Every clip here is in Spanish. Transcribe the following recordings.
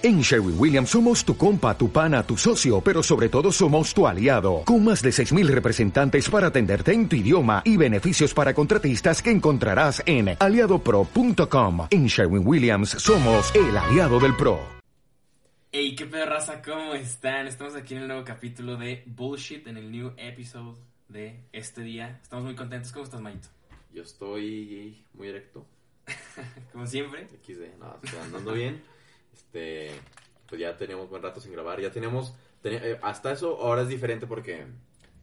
En Sherwin Williams somos tu compa, tu pana, tu socio, pero sobre todo somos tu aliado, con más de 6.000 representantes para atenderte en tu idioma y beneficios para contratistas que encontrarás en aliadopro.com. En Sherwin Williams somos el aliado del PRO. Hey, qué pedo raza, ¿cómo están? Estamos aquí en el nuevo capítulo de Bullshit, en el new episode de este día. Estamos muy contentos. ¿Cómo estás, Mayito? Yo estoy muy erecto. Como siempre. XD, no, estoy andando bien. Este, pues ya teníamos buen rato sin grabar. Ya teníamos, tenía- eh, hasta eso ahora es diferente porque,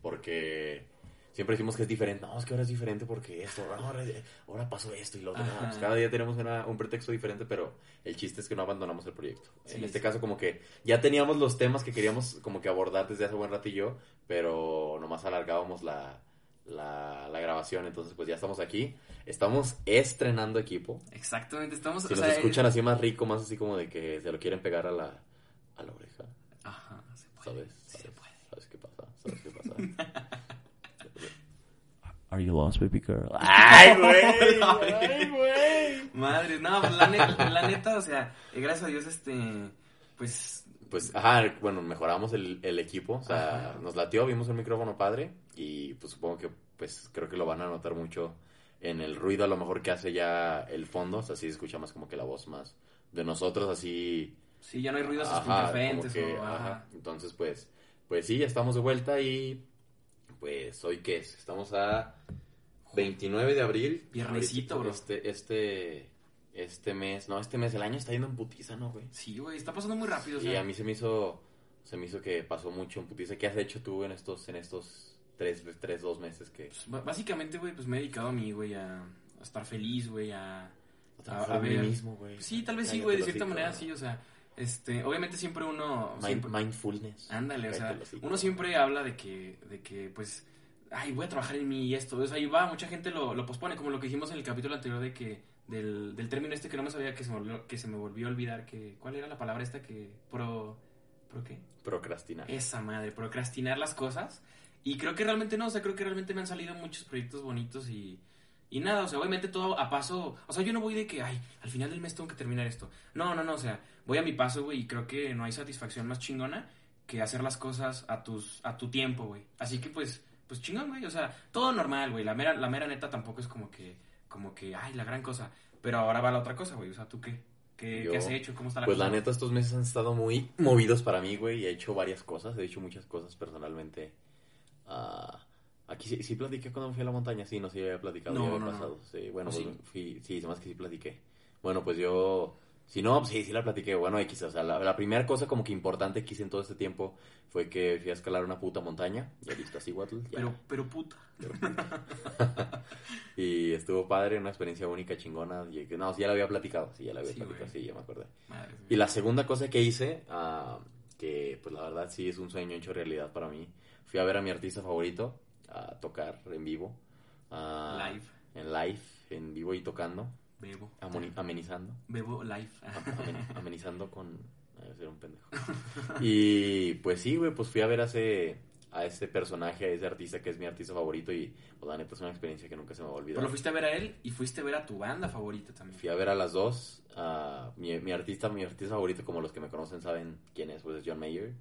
porque siempre decimos que es diferente. No, es que ahora es diferente porque esto, ahora, ahora pasó esto y lo otro. No, pues cada día tenemos una- un pretexto diferente, pero el chiste es que no abandonamos el proyecto. Sí, en este sí. caso como que ya teníamos los temas que queríamos como que abordar desde hace buen ratillo, pero nomás alargábamos la, la, la grabación. Entonces pues ya estamos aquí. Estamos estrenando equipo. Exactamente, estamos... Si o nos sea, escuchan así más rico, más así como de que se lo quieren pegar a la, a la oreja, Ajá, se puede. ¿sabes? Sí se ¿Sabes? puede. ¿Sabes qué pasa? ¿Sabes qué pasa? Are you lost, baby girl? ¡Ay, güey! ¡Ay, güey! Madre, no, pues la neta, la neta, o sea, eh, gracias a Dios, este, pues, Pues, ajá, bueno, mejoramos el, el equipo, o sea, Ajá. nos latió, vimos el micrófono padre y pues supongo que, pues, creo que lo van a notar mucho en el ruido a lo mejor que hace ya el fondo, o sea, sí escucha más como que la voz más de nosotros, así sí, ya no hay ruidos Ajá, interferentes como que, o... ajá. ajá. Entonces, pues, pues sí, ya estamos de vuelta y pues hoy qué es? Estamos a 29 de abril. Viernesito, bro. Este, este, este mes, no, este mes, el año está yendo en putiza, ¿no, güey? Sí, güey, está pasando muy rápido, o Y sea, a mí se me hizo, se me hizo que pasó mucho en putiza. ¿Qué has hecho tú en estos, en estos tres, tres, dos meses que... pues, básicamente, güey, pues me he dedicado a mí, güey, a, a estar feliz, güey, a... a a ver. mismo, güey? Sí, tal vez sí, güey, de cierta manera sí, o sea, este, obviamente siempre uno... Mind- siempre- mindfulness. Ándale, o sea, uno siempre habla de que, de que, pues, ay, voy a trabajar en mí y esto, o sea, ahí va, mucha gente lo, lo pospone, como lo que dijimos en el capítulo anterior de que, del, del término este que no me sabía que se me volvió, que se me volvió a olvidar, que, ¿cuál era la palabra esta que, pro, pro qué? Procrastinar. Esa madre, procrastinar las cosas, y creo que realmente no, o sea, creo que realmente me han salido muchos proyectos bonitos y... Y nada, o sea, obviamente todo a paso. O sea, yo no voy de que, ay, al final del mes tengo que terminar esto. No, no, no, o sea, voy a mi paso, güey, y creo que no hay satisfacción más chingona que hacer las cosas a tus a tu tiempo, güey. Así que pues pues chingón, güey, o sea, todo normal, güey. La mera la mera neta tampoco es como que como que ay, la gran cosa, pero ahora va la otra cosa, güey. O sea, ¿tú qué? ¿Qué, Yo, qué has hecho? ¿Cómo está la Pues cosa? la neta, estos meses han estado muy movidos para mí, güey, y he hecho varias cosas, he hecho muchas cosas personalmente. Ah, aquí sí, sí platiqué cuando fui a la montaña, sí, no sé si había platicado, No, ya había no, no. pasado. Sí, bueno, ¿O pues, sí? fui, sí, hace que sí platiqué. Bueno, pues yo, si no, sí, sí la platiqué, bueno, X, o sea, la, la primera cosa como que importante que hice en todo este tiempo fue que fui a escalar una puta montaña, ya listo, así, Watl, ya. Pero pero puta. y estuvo padre, una experiencia única, chingona, y no, sí, ya la había platicado, sí, ya la había Sí, platicado, güey. sí, ya me acordé. Madre mía. Y la segunda cosa que hice, ah, que pues la verdad sí es un sueño hecho realidad para mí, fui a ver a mi artista favorito a tocar en vivo. ah, Live. En live, en vivo y tocando, Bebo. amoni- amenizando. Bebo live. amen- amenizando con... Debe ser un pendejo. Y pues sí, güey, pues fui a ver a ese, a ese personaje, a ese artista que es mi artista favorito y pues la neta es una experiencia que nunca se me va a olvidar. Pero lo fuiste a ver a él y fuiste a ver a tu banda favorita también. Fui a ver a las dos. mi, mi artista, mi artista favorito, como los que me conocen saben quién es, pues es John Mayer.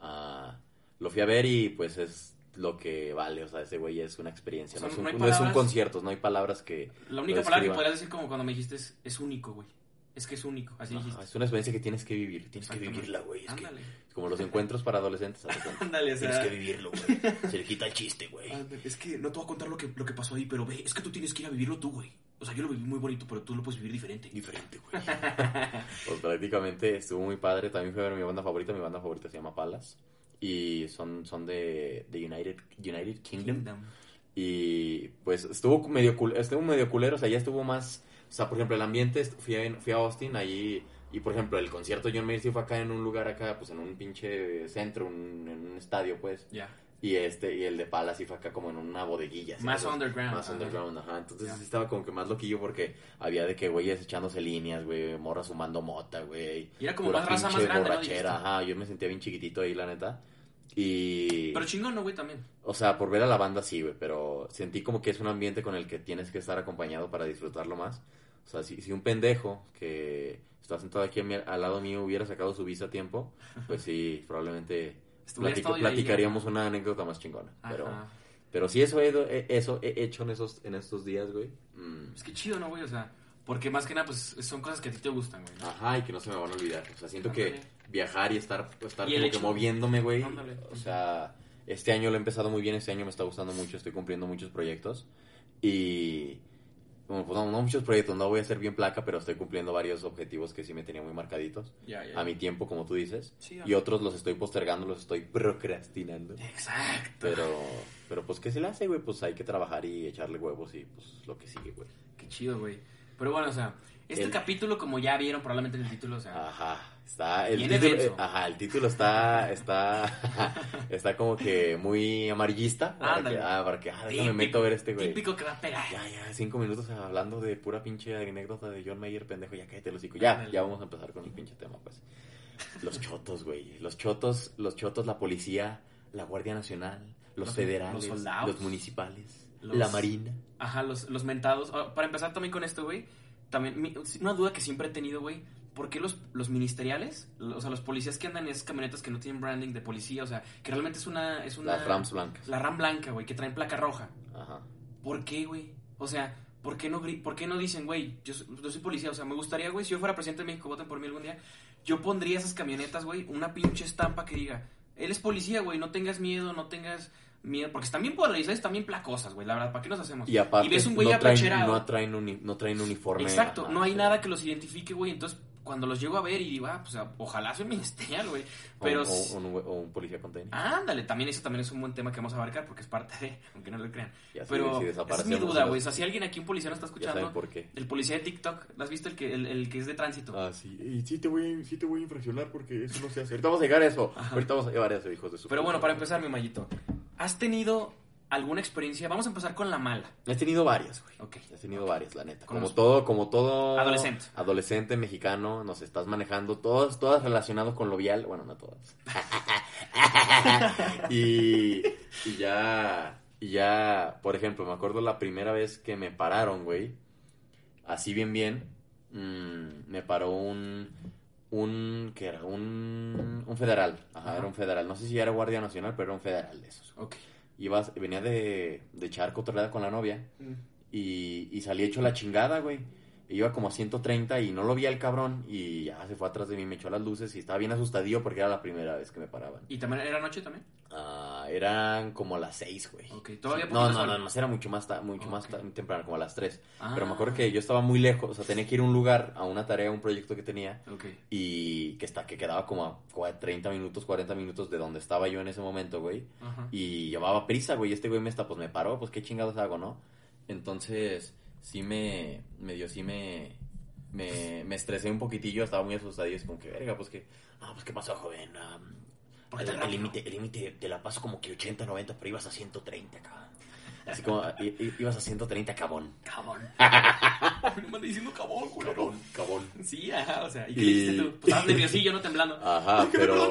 Ah, lo fui a ver y pues es lo que vale, o sea, ese güey es una experiencia, no, O sea, es un, no no es un palabras- concierto, no hay palabras que... La única palabra que podrías decir como cuando me dijiste es, es único, güey. Es que es único, así Ajá, dijiste. es una experiencia que tienes que vivir, tienes que vivirla, güey. Es que, Ándale. como los encuentros para adolescentes. Ándale, o sea. tienes que vivirlo, güey. Se le quita el chiste, güey. Es que no te voy a contar lo que, lo que pasó ahí, pero ve, es que tú tienes que ir a vivirlo tú, güey. O sea, yo lo viví muy bonito, pero tú lo puedes vivir diferente. Diferente, güey. pues prácticamente estuvo muy padre. También ver mi banda favorita. Mi banda favorita se llama Palas. Y son, son de, de United, United Kingdom. Kingdom. Y pues estuvo medio, estuvo medio culero, o sea, ya estuvo más... O sea, por ejemplo, el ambiente, fui a, fui a Austin, ahí... Y por ejemplo, el concierto de John Mayer sí fue acá en un lugar acá, pues en un pinche centro, un- en un estadio, pues. Ya. Y este, y el de Pala sí fue acá como en una bodeguilla. Más underground, Más ajá. underground, ajá. Entonces sí estaba como que más loquillo porque había de que güeyes echándose líneas, güey, morras sumando mota, güey. Y era como más raza más grande, ¿no? borrachera, Dijiste. ajá. Yo me sentía bien chiquitito ahí, la neta. Y... Pero chingón, ¿no, güey? También. O sea, por ver a la banda sí, güey, pero sentí como que es un ambiente con el que tienes que estar acompañado para disfrutarlo más. O sea, si, si un pendejo que está sentado aquí mi- al lado mío hubiera sacado su visa a tiempo, pues sí, probablemente platic- platicaríamos una anécdota más chingona. Pero, Ajá. pero sí, eso he, he- eso he hecho en, esos, en estos días, güey. Mm. Es que chido, ¿no, güey? O sea, porque más que nada, pues son cosas que a ti te gustan, güey. ¿no? Ajá, y que no se me van a olvidar. O sea, siento que Ándale. viajar y estar, estar Y como que moviéndome, güey. Ándale. O sea, este año lo he empezado muy bien, este año me está gustando mucho, estoy cumpliendo muchos proyectos. Y. Bueno, pues no, no muchos proyectos, no voy a ser bien placa, pero estoy cumpliendo varios objetivos que sí me tenía muy marcaditos. Ya. A mi tiempo, como tú dices. Sí, y otros los estoy postergando, los estoy procrastinando. Exacto. Pero, pero pues, ¿qué se le hace, güey? Pues hay que trabajar y echarle huevos y pues lo que sigue, güey. Qué chido, güey. Pero bueno, o sea, este El- capítulo, como ya vieron probablemente en el título, o sea, Ajá, está el título, denso. ajá, el título está está está como que muy amarillista para Ándale. que, ah, para que ah, déjame típico- meto a ver este güey. Típico que va a pegar. Ya, ya, cinco minutos hablando de pura pinche anécdota de John Mayer, pendejo, ya cállate los hocico. Ya, Ándale. ya vamos a empezar con el pinche tema, pues. Los chotos, güey. Los chotos, los chotos, la policía, la Guardia Nacional, los, Los- federales, los los, municipales, Los- la marina. Ajá, los, los mentados. Ah, Para empezar también con esto, güey, también mi- una duda que siempre he tenido, güey, ¿por qué los, los ministeriales, o sea, los policías que andan en esas camionetas que no tienen branding de policía, o sea, que realmente es una... Es una Las Rams blancas. La RAM blanca, güey, que traen placa roja. Ajá. ¿Por qué, güey? O sea, ¿por qué no, por qué no dicen, güey, yo, yo soy policía? O sea, me gustaría, güey, si yo fuera presidente de México, voten por mí algún día, yo pondría esas camionetas, güey, una pinche estampa que diga, él es policía, güey, no tengas miedo, no tengas miedo, porque están bien polarizadas, están bien placosas, güey, la verdad, ¿para qué nos hacemos? Y aparte, ves un güey no, traen, no, traen uni- no traen uniforme. Exacto, no hay sí. nada que los identifique, güey, entonces cuando los llego a ver y digo, ah, pues ah, ojalá sea un ministerial, güey, pero... o, s- o- o un, o un policía con tenis. Ándale, también eso también es un buen tema que vamos a abarcar porque es parte de, aunque no lo crean. Ya Pero si esa es mi duda, los- güey. O sea, si alguien aquí, un policía, no está Ya escuchando, saben por qué. el policía de TikTok, ¿lo has visto? El que, el, el que es de tránsito. Ah, sí. Y sí te, voy, sí te voy a infraccionar porque eso no se hace. Ahorita vamos a llegar a eso. Ajá. Ahorita vamos a llevar a eso, hijos de su Pero bueno, para empezar, mi mallito, ¿has tenido alguna experiencia? Vamos a empezar con la mala. He tenido varias, güey. Ok. He tenido varias, la neta. Como todo, como todo... Adolescente. Adolescente mexicano, nos estás manejando, todas, todas relacionadas con lo vial. Bueno, no todas. y, y ya, y ya, por ejemplo, me acuerdo la primera vez que me pararon, güey. Así bien, bien. mm, me paró un, un, ¿qué era? Un, un federal. Ajá, Ajá. era un federal. No sé si era Guardia Nacional, pero era un federal de esos. Ok. Ibas, venía de, de cotorreada con la novia y, y salí hecho la chingada, güey. Iba como a 130 y no lo vi al cabrón y ya se fue atrás de mí, me echó las luces y estaba bien asustadillo porque era la primera vez que me paraban. ¿Y también era noche también? Ah, eran como las 6, güey. Ok, todavía no, no, no, no, era mucho más, mucho más temprano, como a las 3. Ah. Pero me acuerdo que yo estaba muy lejos, o sea, tenía que ir a un lugar, a una tarea, a un proyecto que tenía Ok. y que, está, que quedaba como a cua- 30 minutos, 40 minutos de donde estaba yo en ese momento, güey. Ajá. Y llevaba prisa, güey. Este güey me está, pues me paró, pues qué chingados hago, ¿no? Entonces, sí me, me dio, sí me, me, me estresé un poquitillo, estaba muy asustado y es como que, verga, pues que, no, pues qué pasó, joven. Ah, ¿Por qué el límite, el límite te la paso como que 80, 90, pero ibas a 130, cabrón. Así como, i- i- ibas a 130, cabón. Cabón. Me anda diciendo cabón, culero. Cabón, cabón. Sí, ajá, o sea, ¿y qué Y- dijiste tú? Pues estabas nerviosillo, no temblando. Ajá, pero,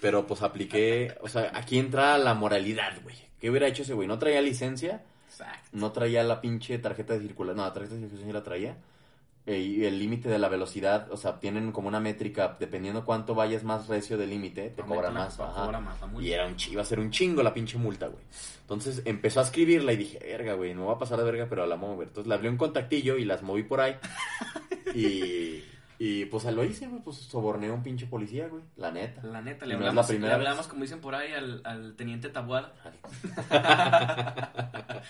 pero pues apliqué, o sea, aquí entra la moralidad, güey. ¿Qué hubiera hecho ese güey? ¿No traía licencia? Exacto. no traía la pinche tarjeta de circulación. No, la tarjeta de circulación sí la traía. Eh, y el límite de la velocidad, o sea, tienen como una métrica, dependiendo cuánto vayas más recio del límite, te cobra más. ajá. cobra más. Y era un chi- iba a ser un chingo la pinche multa, güey. Entonces empezó a escribirla y dije, verga, güey, no va a pasar de verga, pero la mover. Entonces le abrí un contactillo y las moví por ahí. y, y pues lo hice, güey, pues soborné a un pinche policía, güey, la neta. La neta, le no hablamos, le hablamos, como dicen por ahí, al, al teniente Tabuada.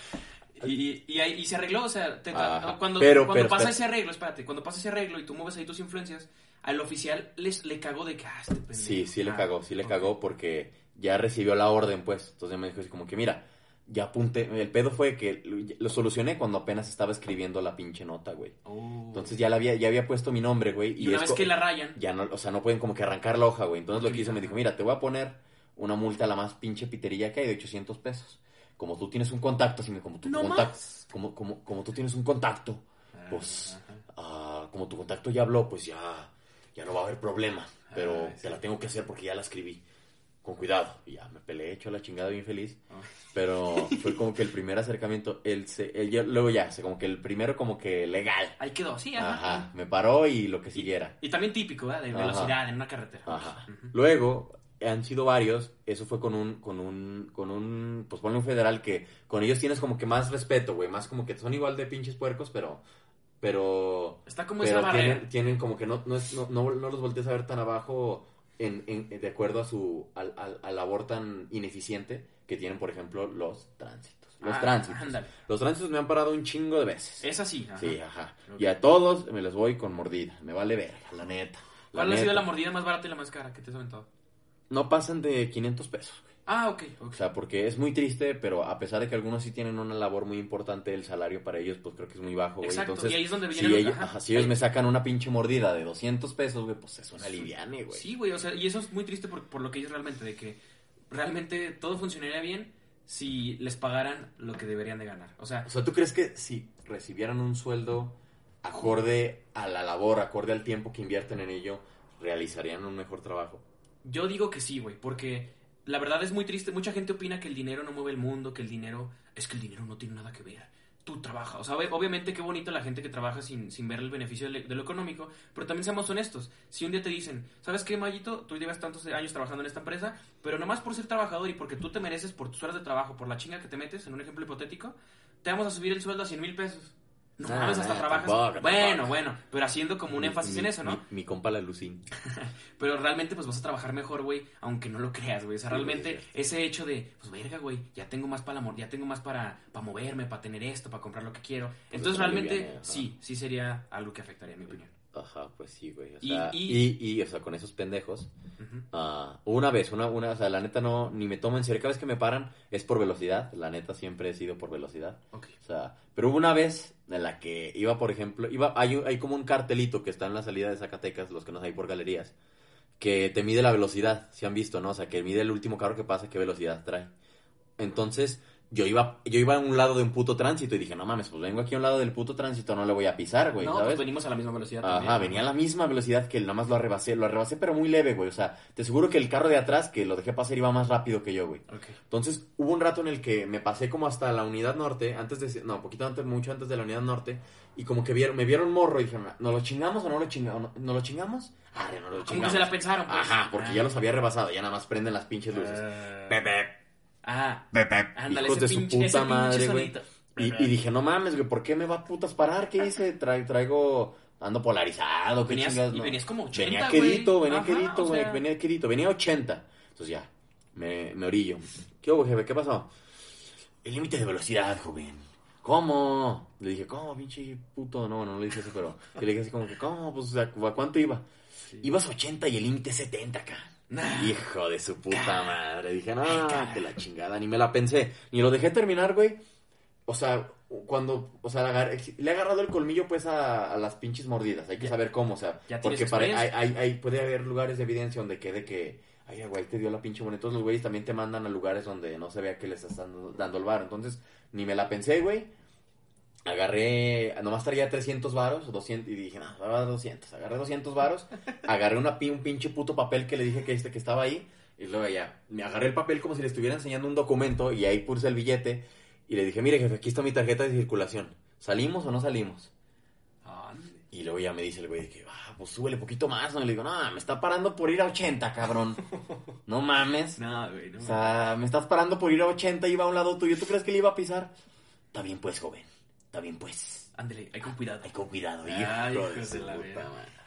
Y, y, ahí- y se arregló, o sea, te- cuando, cuando pero, pasa ese arreglo, espérate, cuando pasa ese arreglo y tú mueves ahí tus influencias, al oficial les, le cagó de que, ah, este pendejo. Sí, sí le Ah, cagó, sí le ok. cagó porque ya recibió la orden, pues. Entonces me dijo así como que, mira, ya apunté. El pedo fue que lo- solucioné cuando apenas estaba escribiendo la pinche nota, güey. Oh. Entonces ya, la había, ya había puesto mi nombre, güey. y una es vez que la rayan, Ya no, o sea, no pueden como que arrancar la hoja, güey. Entonces lo que hizo me dijo, mira, te voy a poner una multa la más pinche piterilla que hay de 800 pesos. Como tú tienes un contacto, así me- como tú, No contacto, como, como, como tú tienes un contacto, pues, Ajá. ah, como tu contacto ya habló, pues ya, ya no va a haber problema. Pero Ah, sí. te la tengo que hacer porque ya la escribí. Con cuidado. Y ya me peleé, hecho la chingada bien feliz. Ah. Pero fue como que el primer acercamiento, él se, él ya- luego ya, como que el primero como que legal. Ahí quedó, sí, ajá. Ajá, me paró y lo que siguiera. Y también típico, ¿verdad? De Ajá. velocidad en una carretera. Ajá. Luego han sido varios, eso fue con un, con un, con un, pues ponle un federal que con ellos tienes como que más respeto, güey, más como que son igual de pinches puercos, pero, pero, Está como pero esa barrera. tienen, tienen como que no, no, es- no, no, no los voltees a ver tan abajo en, en- de acuerdo a su, al, al- a la labor tan ineficiente que tienen, por ejemplo, los tránsitos. Los Ah, tránsitos. ándale. Los tránsitos me han parado un chingo de veces. Es así. ajá. Sí, ajá. Y a todos me les voy con mordida. Me vale verga, la neta. La ¿Cuál ha sido la mordida más barata y la más cara que te has aventado? No pasan de 500 pesos. Ah, ok. ok. O sea, porque es muy triste, pero a pesar de que algunos sí tienen una labor muy importante, el salario para ellos, pues creo que es muy bajo, güey. Exacto, Entonces, y ahí es donde si ellos, ajá. ajá, si ellos me sacan una pinche mordida de 200 pesos, güey, pues es una liviane, güey. Sí, güey, o sea, y eso es muy triste por, por lo que ellos realmente, de que realmente todo funcionaría bien si les pagaran lo que deberían de ganar. O sea, O sea, ¿tú crees que si recibieran un sueldo acorde a la labor, acorde al tiempo que invierten en ello, realizarían un mejor trabajo? yo digo que sí, güey, porque la verdad es muy triste. Mucha gente opina que el dinero no mueve el mundo, que el dinero, es que el dinero no tiene nada que ver. Tú trabajas. O sea, ob- obviamente qué bonito la gente que trabaja sin, sin ver el beneficio de, de lo económico, pero también seamos honestos. Si un día te dicen, ¿sabes qué, Mayito? Tú llevas tantos años trabajando en esta empresa, pero nomás por ser trabajador y porque tú te mereces por tus horas de trabajo, por la chinga que te metes, en un ejemplo hipotético, te vamos a subir el sueldo a 100 mil pesos. No mames, hasta trabajas. tampoco, bueno, tampoco. bueno, pero haciendo como un Mi- énfasis mi- en eso, ¿no? Mi, mi compa la Lucín. Pero realmente pues vas a trabajar mejor, güey, aunque no lo creas, güey. O sea, realmente sí. ese hecho de, pues verga, güey, ya tengo más para ya tengo más para, para moverme, para tener esto, para comprar lo que quiero. Entonces es una realmente liviana, ajá. sí, sí sería algo que afectaría, en mi opinión. Ajá, pues sí, güey. O Y- sea, y- y, y, o sea, con esos pendejos. Ah, una vez, una, una, o sea, la neta no, ni me tomo en serio. Cada vez que me paran es por velocidad. La neta siempre he sido por velocidad. Ok. O sea, pero hubo una vez en la que iba, por ejemplo, iba, hay, hay como un cartelito que está en la salida de Zacatecas, los que nos hay por galerías, que te mide la velocidad, si han visto, ¿no? O sea, que mide el último carro que pasa, qué velocidad trae. Entonces, yo iba, yo iba a un lado de un puto tránsito y dije, no mames, pues vengo aquí a un lado del puto tránsito, no le voy a pisar, güey, no, ¿sabes? pues venimos a la misma velocidad. Ajá, también. venía a la misma velocidad que él, nada más lo arrebasé, lo arrebasé pero muy leve, güey, o sea, te aseguro que el carro de atrás, que lo dejé pasar, iba más rápido que yo, güey. Ok. Entonces hubo un rato en el que me pasé como hasta la unidad norte, antes de, no, poquito antes, mucho antes de la unidad norte, y como que vieron, me vieron morro y dijeron, ¿no lo chingamos o no lo chingamos? ¿No, ¿no lo chingamos? Ah, no lo chingamos. se la pensaron, pues. Ajá, porque Ah. ya los había rebasado, ya nada más prenden las pinches luces. Ah. Pepe, Ah, ándale, hijos de su pinche, ese puta madre, güey. Y, y dije, no mames, güey, ¿por qué me va a putas parar? ¿Qué hice? Tra- traigo, ando polarizado, ¿qué Venías- chingas? y no? venías como 80, Venía quedito, venía Ajá, quedito, güey, sea. venía quedito, venía 80. Entonces ya, me, me orillo. ¿Qué hubo, jefe? ¿Qué pasó? El límite de velocidad, joven. ¿Cómo? Le dije, ¿cómo, pinche puto? No, no le dije eso, pero le dije así como que, ¿cómo? Pues, o sea, ¿a cuánto iba? Ibas 80 y el límite es 70 acá. Nah. Hijo de su puta madre. Dije, no, de la chingada. Ni me la pensé. Ni lo dejé terminar, güey. O sea, cuando, o sea, le agar- le he agarrado el colmillo, pues, a, a las pinches mordidas. Hay que Ya. saber cómo, o sea. Ya porque para, hay, experiencia. hay, hay- puede haber lugares de evidencia donde quede que, ay, güey te dio la pinche moneda. Entonces, los güeyes también te mandan a lugares donde no se vea que les estás dando, dando el bar. Entonces, ni me la pensé, güey. Agarré, nomás traía 300 varos, 200, y dije, no, va a dar 200. Agarré 200 varos, agarré una, un pinche puto papel que le dije que este que estaba ahí, y luego ya, me agarré el papel como si le estuviera enseñando un documento, y ahí puse el billete, y le dije, mire jefe, aquí está mi tarjeta de circulación. ¿Salimos o no salimos? Y luego ya me dice el güey de que, ah, pues súbele poquito más, ¿no? Y le digo, no, me está parando por ir a 80, cabrón. No mames. No, güey, no. O sea, me estás parando por ir a 80 y iba a un lado tuyo. ¿Tú crees que le iba a pisar? Está bien pues, joven. Está bien pues. Ándale, hay con cuidado. Hay con cuidado, hijo Ay, su de la puta.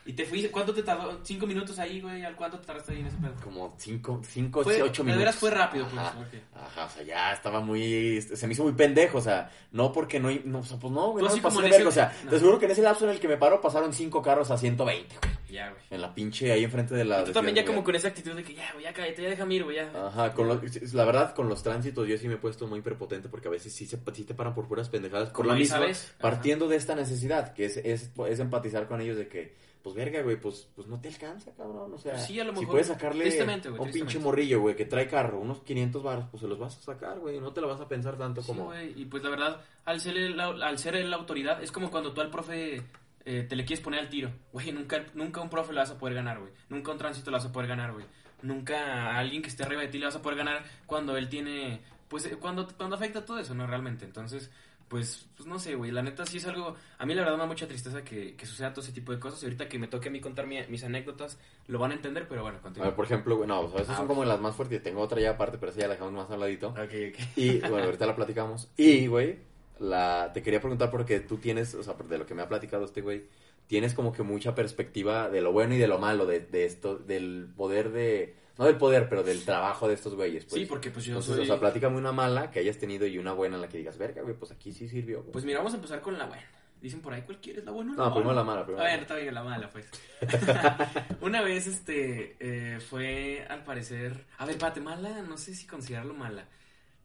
¿Y te fuiste? ¿Cuánto te tardó? ¿Cinco minutos ahí, güey? ¿Al cuánto te tardaste ahí en ese pedo? Como 5, 5, Fue- 8 de minutos. veras fue rápido, pues, Ajá, ok. Ajá, o sea, ya estaba muy... Se me hizo muy pendejo, o sea, no porque no... no o sea, pues no, güey, Tú no así me de verga, o sea, no. te aseguro que en ese lapso en el que me paro pasaron 5 carros a 120, güey. Ya, güey. En la pinche, ahí enfrente de la... Tú también ya como con esa actitud de que ya, güey, ya cállate, ya déjame ir, güey, ya. Ajá, con los- la verdad, con los tránsitos yo sí me he puesto muy prepotente porque a veces sí, se, sí te paran por puras pendejadas. Por la misma, sabes. Ajá. partiendo de esta necesidad, que es, es, es empatizar con ellos de que, pues verga, güey, pues, pues no te alcanza, cabrón. O sea, Pues sí, a lo si mejor, puedes sacarle tristemente, a güey, un pinche morrillo, güey, que trae carro, unos 500 baros, pues se los vas a sacar, güey, no te la vas a pensar tanto Sí, como... güey, y pues la verdad, al ser, el, al ser la autoridad, es como cuando tú al profe eh, te le quieres poner al tiro. Güey, nunca, nunca un profe lo vas a poder ganar, güey. Nunca un tránsito lo vas a poder ganar, güey. Nunca a alguien que esté arriba de ti le vas a poder ganar cuando él tiene, pues, eh, cuando, cuando afecta todo eso, ¿no? Realmente. Entonces, pues, pues no sé, güey. La neta sí es algo, a mí la verdad me da mucha tristeza que, que suceda todo ese tipo de cosas. Y ahorita que me toque a mí contar mi- mis anécdotas, lo van a entender, pero bueno, A continúa. ver, por ejemplo, güey, no, o sea, esas Ah, son como las más fuertes. Tengo otra ya aparte, pero esa ya la dejamos más al ladito. Ok, ok. Y, bueno, ahorita la platicamos. Y, güey, la, te quería preguntar porque tú tienes, o sea, de lo que me ha platicado este güey, tienes como que mucha perspectiva de lo bueno y de lo malo de, de esto, del poder de, no del poder, pero del trabajo de estos güeyes. Pues. Sí, porque pues yo Entonces, soy... o sea, platícame una mala que hayas tenido y una buena en la que digas, verga, güey, pues aquí sí sirvió. güey". Pues mira, vamos a empezar con la buena. Dicen por ahí, ¿cuál quieres? ¿La buena o la no, primero mala? la mala, A primero. ver, la mala. está bien la mala, pues. Una vez, este, eh, fue, al parecer... A ver, pate, mala, no sé si considerarlo mala.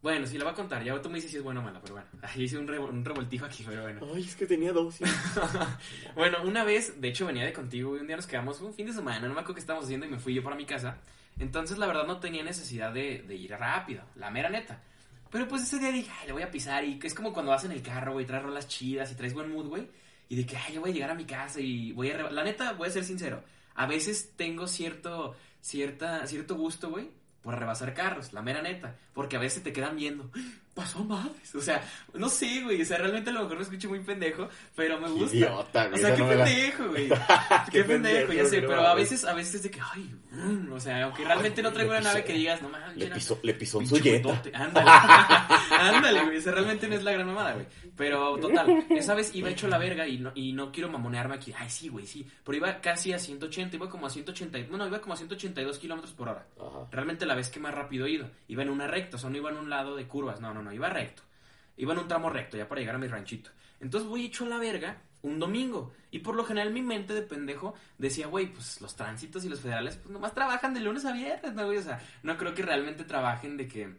Bueno, sí, la voy a contar. Ya tú me dices si es buena o mala, pero bueno. Ahí hice un, un revoltijo aquí, pero bueno. Ay, es que tenía dos. Bueno, una vez, de hecho venía de contigo y un día nos quedamos un fin de semana, no me acuerdo qué estábamos haciendo y me fui yo para mi casa. Entonces, la verdad, no tenía necesidad de, de ir rápido, la mera neta. Pero pues ese día dije, ay, le voy a pisar y es como cuando vas en el carro, güey, traes rolas chidas y traes buen mood, güey. Y de que, ay, yo voy a llegar a mi casa y voy a... reba-". La neta, voy a ser sincero, a veces tengo cierto, cierta, cierto gusto, güey, por rebasar carros, la mera neta. Porque a veces te quedan viendo, pasó madres. O sea, no sé, güey, o sea, realmente a lo mejor me escucho muy pendejo, pero me gusta. Idiota, O güey. sea, esa qué no me la- pendejo, güey. Qué pendejo, ya sé, pero a veces, a veces es de que, ay, mm, o sea, aunque realmente no traigo una nave que digas, no mames, Le pisó, le pisó un huevote". Ándale, ándale, güey, o sea, realmente no es la gran mamada, güey. Pero, total, esa vez iba hecho la verga y no, y no quiero mamonearme aquí, ay, sí, güey, sí, pero iba casi a 180, iba como a 180, y- bueno, iba como a 182 kilómetros por hora. Ajá. Realmente la vez que más rápido he ido. Iba en una recta, o sea, no iba en un lado de curvas, no, no, no, iba recto. Iba en un tramo recto, ya para llegar a mi ranchito. Entonces voy hecho a la verga un domingo. Y por lo general mi mente de pendejo decía, güey, pues los tránsitos y los federales, pues nomás trabajan de lunes a viernes, ¿no, güey? O sea, no creo que realmente trabajen de que,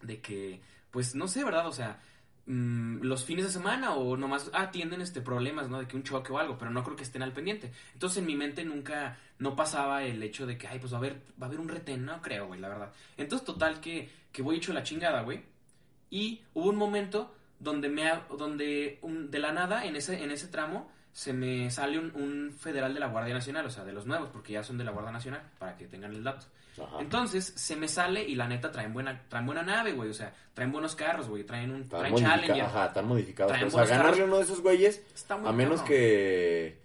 de que, pues no sé, ¿verdad? O sea, mm, los fines de semana o nomás atienden este problemas, ¿no? De que un choque o algo, pero no creo que estén al pendiente. Entonces en mi mente nunca, no pasaba el hecho de que, ay, pues va a haber, va a haber un retén, no creo, güey, la verdad. Entonces total que, que voy hecho la chingada, güey. Y hubo un momento donde me, donde un- de la nada, en ese, en ese tramo, se me sale un, un federal de la Guardia Nacional, o sea, de los nuevos, porque ya son de la Guardia Nacional, para que tengan el dato. Ajá. Entonces, se me sale y la neta traen buena, traen buena nave, güey. O sea, traen buenos carros, güey. Traen un traen Challenger. Ajá, están modificados. Traen O sea, ganarle carros. uno de esos güeyes, Está muy a menos que...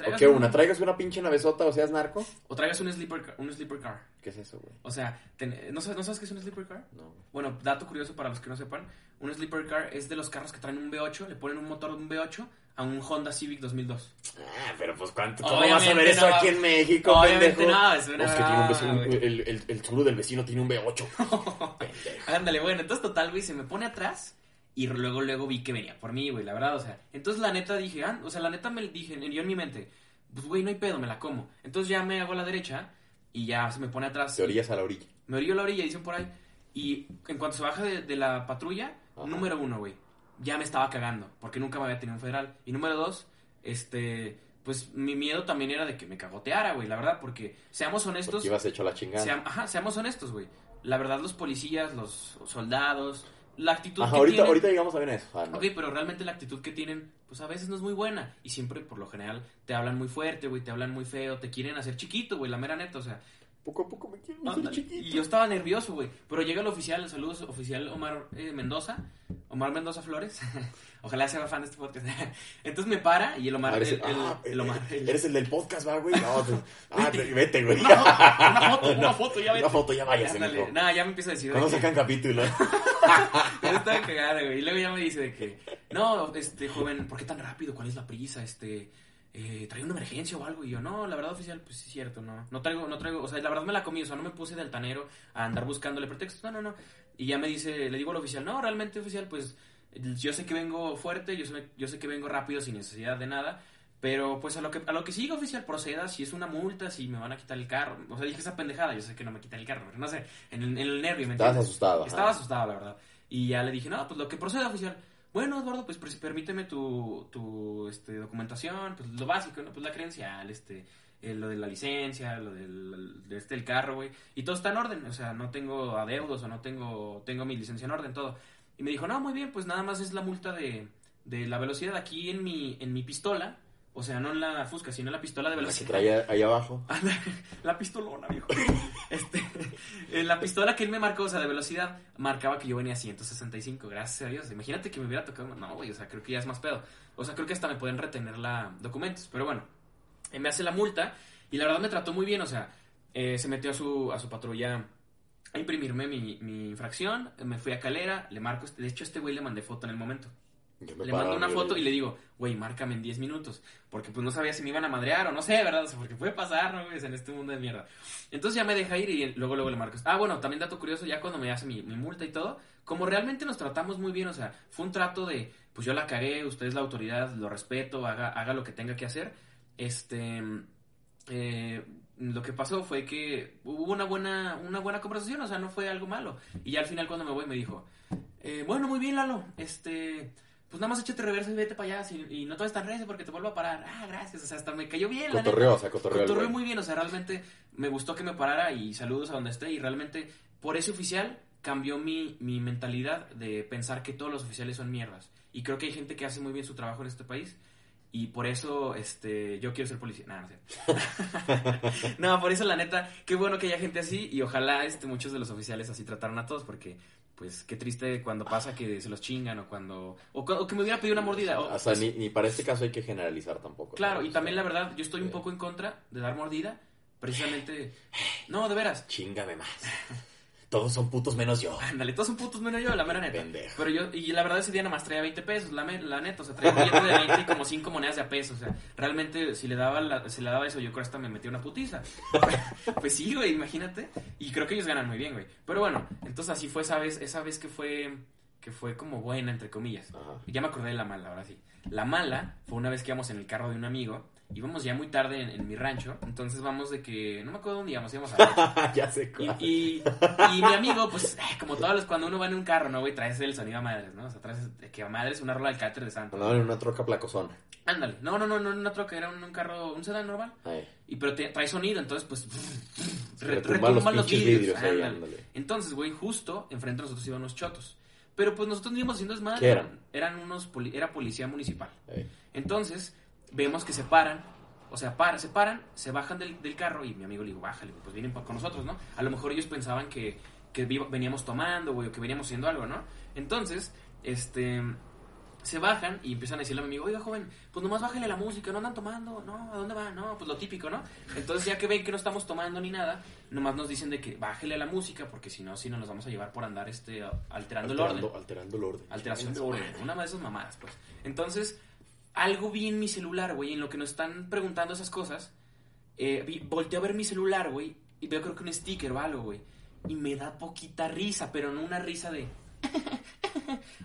¿O qué? un- ¿Una? ¿Traigas una pinche navezota o seas narco? O traigas un sleeper, car- un sleeper car. ¿Qué es eso, güey? O sea, ten- ¿no, sabes, ¿no sabes qué es un sleeper car? No. Bueno, dato curioso para los que no sepan. Un sleeper car es de los carros que traen un V8, le ponen un motor de un V8 a un Honda Civic 2002. Ah, pero pues cuánto. ¿cómo ¿Cómo vas a ver eso aquí en México, Obviamente pendejo? no, es una es que tiene un vecino, el, el, el seguro del vecino tiene un V8. Ándale, bueno, entonces total, güey, se me pone atrás y luego, luego vi que venía por mí, güey, la verdad, o sea. Entonces la neta dije, ah, o sea, la neta me dije, yo en mi mente, pues, güey, no hay pedo, me la como. Entonces ya me hago a la derecha y ya se me pone atrás. Te orillas a la orilla. Me orillo a la orilla, dicen por ahí. Y en cuanto se baja de, de la patrulla, Ajá. número uno, güey, ya me estaba cagando, porque nunca me había tenido un federal. Y número dos, este, pues mi miedo también era de que me cagoteara, güey, la verdad, porque seamos honestos. Porque ibas hecho la chingada. Seam- ajá, seamos honestos, güey. La verdad, los policías, los soldados, la actitud Ajá, que ahorita, tienen... ahorita llegamos a ver eso. Ah, no. Ok, pero realmente la actitud que tienen, pues a veces no es muy buena. Y siempre, por lo general, te hablan muy fuerte, güey, te hablan muy feo, te quieren hacer chiquito, güey, la mera neta, o sea... Poco a poco me quiero hacer chiquito. Y yo estaba nervioso, güey. Pero llega el oficial, saludos, oficial Omar eh, Mendoza, Omar Mendoza Flores. Ojalá sea fan de este podcast. Entonces me para y el Omar... Eres, el, el- ah, el Omar... eh, eres el del podcast, ¿va, güey? No, tú- ah, te- vete, güey. Una foto, una foto, una foto, ya vete. Una foto, ya váyase. Nada, ya me empieza a decir... de ¿Cuándo que- sacan capítulos? Ya estaba cagada, güey. Y luego ya me dice de que, no, este, joven, ¿por qué tan rápido? ¿Cuál es la prisa? Este, eh, ¿trae una emergencia o algo? Y yo, no, la verdad, oficial, pues sí es cierto, no. No traigo, no traigo, o sea, la verdad me la comí, o sea, no me puse de altanero a andar buscándole pretextos. No, no, no. Y ya me dice, le digo al oficial, no, realmente, oficial, pues yo sé que vengo fuerte, yo sé, yo sé que vengo rápido sin necesidad de nada. Pero pues a lo que a lo que siga oficial proceda, si es una multa, si me van a quitar el carro. O sea, dije esa pendejada, yo sé que no me quitan el carro, pero no sé, en el, en el nervio, ¿me Estabas entiendes? asustado. ajá. Estaba asustado, la verdad. Y ya le dije, no, pues lo que proceda, oficial. Bueno, Eduardo, pues permíteme tu, tu este, documentación, pues lo básico, ¿no? Pues la credencial, este, eh, lo de la licencia, lo del de este, el carro, güey. Y todo está en orden, o sea, no tengo adeudos o no tengo, tengo mi licencia en orden, todo. Y me dijo, no, muy bien, pues nada más es la multa de, de la velocidad aquí en mi, en mi pistola. O sea, no la Fusca, sino la pistola de La que velocidad. traía ahí abajo. la pistolona, viejo. Este, la pistola que él me marcó, o sea, de velocidad, marcaba que yo venía a 165, gracias a Dios. Imagínate que me hubiera tocado. No, güey, o sea, creo que ya es más pedo. O sea, creo que hasta me pueden retener la documentos. Pero bueno, él me hace la multa y la verdad me trató muy bien, o sea, eh, se metió a su, a su patrulla a imprimirme mi, mi infracción, me fui a Calera, le marco, este- de hecho este güey le mandé foto en el momento. Le mando una foto y le digo, güey, márcame en 10 minutos. Porque pues no sabía si me iban a madrear o no sé, ¿verdad? O sea, porque puede pasar, ¿no, güey? En este mundo de mierda. Entonces ya me deja ir y luego, luego le marco. Ah, bueno, también dato curioso, ya cuando me hace mi, mi multa y todo, como realmente nos tratamos muy bien, o sea, fue un trato de, pues yo la cagué, usted es la autoridad, lo respeto, haga, haga lo que tenga que hacer. Este, eh, lo que pasó fue que hubo una buena, una buena conversación, o sea, no fue algo malo. Y ya al final cuando me voy me dijo, eh, bueno, muy bien, Lalo, este, pues nada más échate reversa y vete para allá si- y no te vayas tan recio porque te vuelvo a parar. Ah, gracias, o sea, hasta me cayó bien. Cotorreó, o sea, cotorreó Cotorreó muy bien, o sea, realmente me gustó que me parara y saludos a donde esté y realmente por ese oficial cambió mi, mi mentalidad de pensar que todos los oficiales son mierdas. Y creo que hay gente que hace muy bien su trabajo en este país y por eso este yo quiero ser policía. No, no sé. no, por eso la neta, qué bueno que haya gente así y ojalá este muchos de los oficiales así trataran a todos porque pues qué triste cuando pasa que se los chingan o cuando o, o que me hubiera pedido una mordida. O, O sea, ni, ni para este caso hay que generalizar tampoco. Claro, ¿no? y también la verdad, yo estoy un poco en contra de dar mordida, precisamente... No, de veras. Chingame más. Todos son putos menos yo. Ándale, todos son putos menos yo, la mera neta. Pendejo. Pero yo, y la verdad ese día nada más traía 20 pesos, la, me- la neta, o sea, traía un billete de 20 y como 5 monedas de a peso, o sea, realmente si le daba la- si le daba eso, yo creo que hasta me metía una putiza. pues sí, güey, imagínate. Y creo que ellos ganan muy bien, güey. Pero bueno, entonces así fue esa vez, esa vez que fue, que fue como buena, entre comillas. Ajá. Ya me acordé de la mala, ahora sí. La mala fue una vez que íbamos en el carro de un amigo, íbamos ya muy tarde en, en mi rancho, entonces vamos de que, no me acuerdo dónde íbamos, íbamos a... ya sé cuál. y, y mi amigo, pues, eh, como todos los, cuando uno va en un carro, ¿no, güey? Traes el sonido a madres, ¿no? O sea, traes de que a madres una rola del cáter de santo. Andaban en una troca placozona. Ándale. No, no, no, no, una troca, era un, un carro, un sedán normal. Ay. Y pero te- trae sonido, entonces, pues, re- Retumban los los vidrios. vidrios ahí, ándale. ándale. Entonces, güey, justo enfrente de nosotros iban unos chotos. Pero pues nosotros no íbamos haciendo desmadre. ¿Qué eran? Eran unos, poli- era policía municipal. Ay. Entonces, vemos que se paran, o sea, para, se paran, se bajan del, del carro y mi amigo le digo, bájale, pues vienen con nosotros, ¿no? A lo mejor ellos pensaban que, que veníamos tomando, güey, o que veníamos haciendo algo, ¿no? Entonces, este, se bajan y empiezan a decirle a mi amigo, oiga, joven, pues nomás bájale la música, no andan tomando, ¿no? ¿A dónde van? No, pues lo típico, ¿no? Entonces, ya que ven que no estamos tomando ni nada, nomás nos dicen de que bájele la música, porque si no, si no nos vamos a llevar por andar, este, alterando el orden. Alterando, alterando el orden. Alteración de orden. Una de esas mamadas, pues. Entonces, algo vi en mi celular, güey, en lo que nos están preguntando esas cosas. Eh, vi- volteo a ver mi celular, güey, y veo creo que un sticker o algo, güey. Y me da poquita risa, pero no una risa de...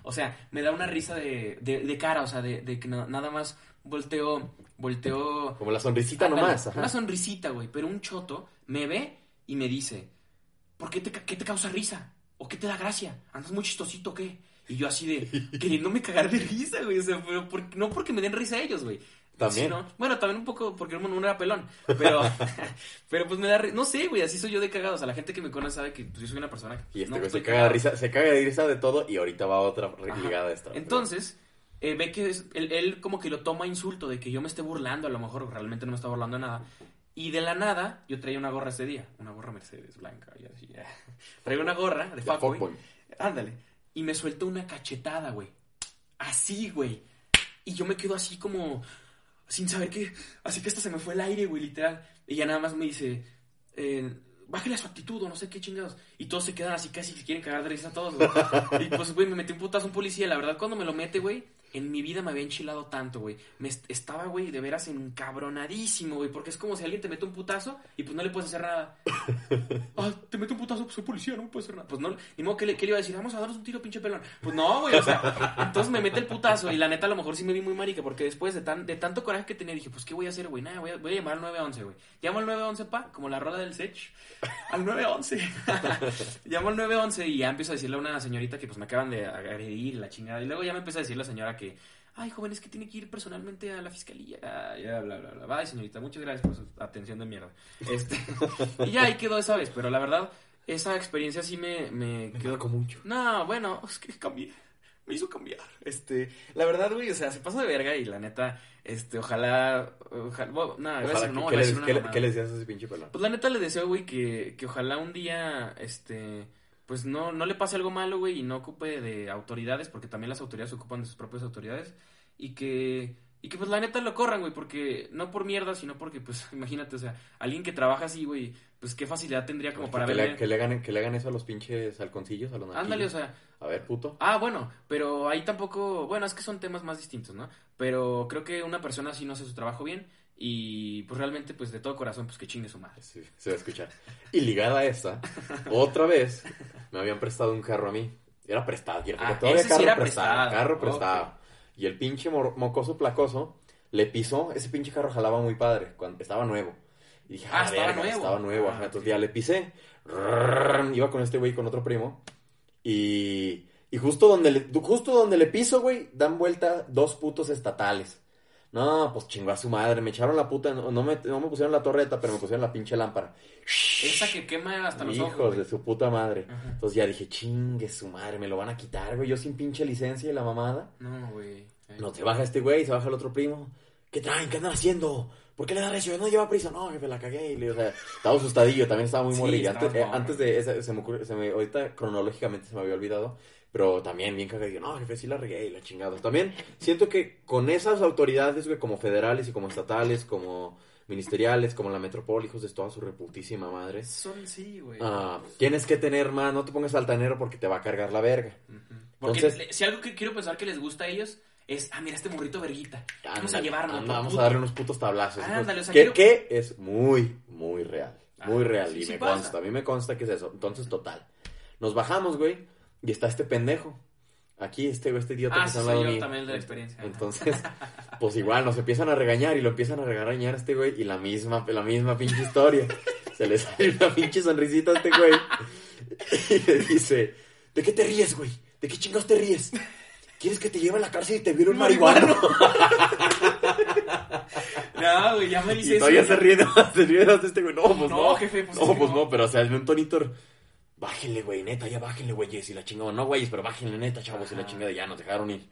o sea, me da una risa de, de, de cara, o sea, de, de que no- nada más volteo, volteo... Como la sonrisita Ándale, nomás. ajá. Una sonrisita, güey. Pero un choto me ve y me dice, ¿por qué te, qué te causa risa? ¿O qué te da gracia? ¿Andas muy chistosito o qué? Y yo así de, queriéndome cagar de risa, güey. O sea, pero por- no porque me den risa ellos, güey. También. Sino- bueno, también un poco porque uno no era pelón. Pero, pero pues me da risa. No sé, güey, así soy yo de cagado. O sea, la gente que me conoce sabe que pues, yo soy una persona que Y este no güey se caga de risa, se caga de risa de todo y ahorita va otra Ajá. ligada a esta. Entonces, eh, ve que es- él, él como que lo toma a insulto de que yo me esté burlando, a lo mejor realmente no me está burlando de nada. Y de la nada, yo traía una gorra ese día, una gorra Mercedes blanca y así. Traía una gorra de fuckboy. Ándale. Y me suelta una cachetada, güey. Así, güey. Y yo me quedo así como sin saber qué. Así que hasta se me fue el aire, güey, literal. Y ya nada más me dice, eh, bájale a su actitud o no sé qué chingados. Y todos se quedan así casi que quieren cagar de risa a todos, güey. Y pues, güey, me metí un putazo un policía. La verdad, cuando me lo mete, güey, en mi vida me había enchilado tanto, güey. Me est- estaba, güey, de veras encabronadísimo, güey. Porque es como si alguien te mete un putazo y pues no le puedes hacer nada. ah, te mete un putazo, pues soy policía, no me puedes hacer nada. Pues no, ni modo que le, que le iba a decir, vamos a darnos un tiro, pinche pelón. Pues no, güey, o sea, entonces me mete el putazo y la neta a lo mejor sí me vi muy marica porque después de, tan, de tanto coraje que tenía dije, pues ¿qué voy a hacer, güey? Nada, voy a, voy a llamar al 911, güey. Llamo al 911, pa, como la rola del Sech. Al 911. Llamo al 911 y ya empiezo a decirle a una señorita que pues me acaban de agredir la chingada. Y luego ya me empieza a decir la señora que, ay, joven, es que tiene que ir personalmente a la fiscalía. Ya, bla, bla, bla. Ay, señorita, muchas gracias por su atención de mierda. Este, y ya ahí quedó esa vez, pero la verdad, esa experiencia sí me, me Me quedó marcó mucho. no, bueno, es que cambié. me hizo cambiar. Este, la verdad, güey, o sea, se pasó de verga y la neta, este, ojalá, ojalá, bueno, nada, iba a Ojalá decir, que- no, ¿qué, le, qué le decías a ese pinche pelón? Pues la neta le deseo, güey, que, que ojalá un día, este, pues no, no le pase algo malo, güey, y no ocupe de autoridades, porque también las autoridades ocupan de sus propias autoridades, y que, y que pues la neta lo corran, güey, porque no por mierda, sino porque, pues, imagínate, o sea, alguien que trabaja así, güey, pues qué facilidad tendría como para que, verle... le, que, le hagan, que le hagan eso a los pinches halconcillos, a los Ándale, o sea, A ver, puto. Ah, bueno, pero ahí tampoco, bueno, es que son temas más distintos, ¿no? Pero creo que una persona así no hace su trabajo bien y pues realmente pues de todo corazón pues que chingue su madre. Sí, se va a escuchar. Y ligada a esta, otra vez me habían prestado un carro a mí. Era prestado, y Ah, todavía sí carro era prestado, prestado. carro prestado. Y el pinche mocoso placoso le pisó, ese pinche carro jalaba muy padre, cuando estaba nuevo. Y dije, Ah, ah, estaba verga, nuevo. Estaba nuevo, Ah, ajá. Entonces ya le pisé. Iba con este güey, con otro primo. Y, y justo, donde le, justo donde le piso, güey, dan vuelta dos putos estatales. No, pues chingó a su madre. Me echaron la puta. No, no me, no me pusieron la torreta, pero me pusieron la pinche lámpara. Esa que quema hasta los Hijos ojos. de güey. su puta madre. Ajá. Entonces ya dije, chingue su madre, me lo van a quitar, güey. Yo sin pinche licencia y la mamada. No, güey. Eh. No, se baja este güey, se baja el otro primo. ¿Qué traen? ¿Qué andan haciendo? ¿Por qué le da recio? No lleva prisa. No, jefe, la cagué. Y le, o sea, estaba asustadillo, también estaba muy Sí, morrillo. Antes, eh, antes de esa, se me ocurre, se me, ahorita cronológicamente se me había olvidado. Pero también bien cagadillo. No, jefe, sí la regué y la chingada. También siento que con esas autoridades, güey, como federales y como estatales, como ministeriales, como la metrópoli, hijos de toda su reputísima madre. Son sí, güey. Ah, tienes que tener más, no te pongas altanero porque te va a cargar la verga. Ujú. Porque Entonces- si algo que quiero pensar que les gusta a ellos es, ah, mira este morrito verguita. Vamos a llevarlo. anda, vamos puto. a darle unos putos tablazos. Ándale, o sea, que, quiero- que es muy, muy real. Muy Ah, real. sí, y sí me pasa. consta. A mí me consta que es eso. Entonces, total. Nos bajamos, güey. Y está este pendejo. Aquí, este, este idiota Ah, que está soy yo mío. también de la experiencia. Ajá. Entonces, pues igual nos empiezan a regañar y lo empiezan a regañar a este güey. Y la misma, la misma pinche historia. Se le sale una pinche sonrisita a este güey. Y le dice: ¿De qué te ríes, güey? ¿De qué chingados te ríes? ¿Quieres que te lleve a la cárcel y te viole un marihuano? No, güey, ya me Y dice eso. todavía se ríe de más, se ríe de más de este güey. No, pues No, no. jefe, pues no, es pues no. no, pero o sea, en un tonito. Bájenle, güey, neta, ya bájenle, güeyes, y la chingada. No, güeyes, pero bájenle, neta, chavos, y la Ajá. chingada, ya nos dejaron ir.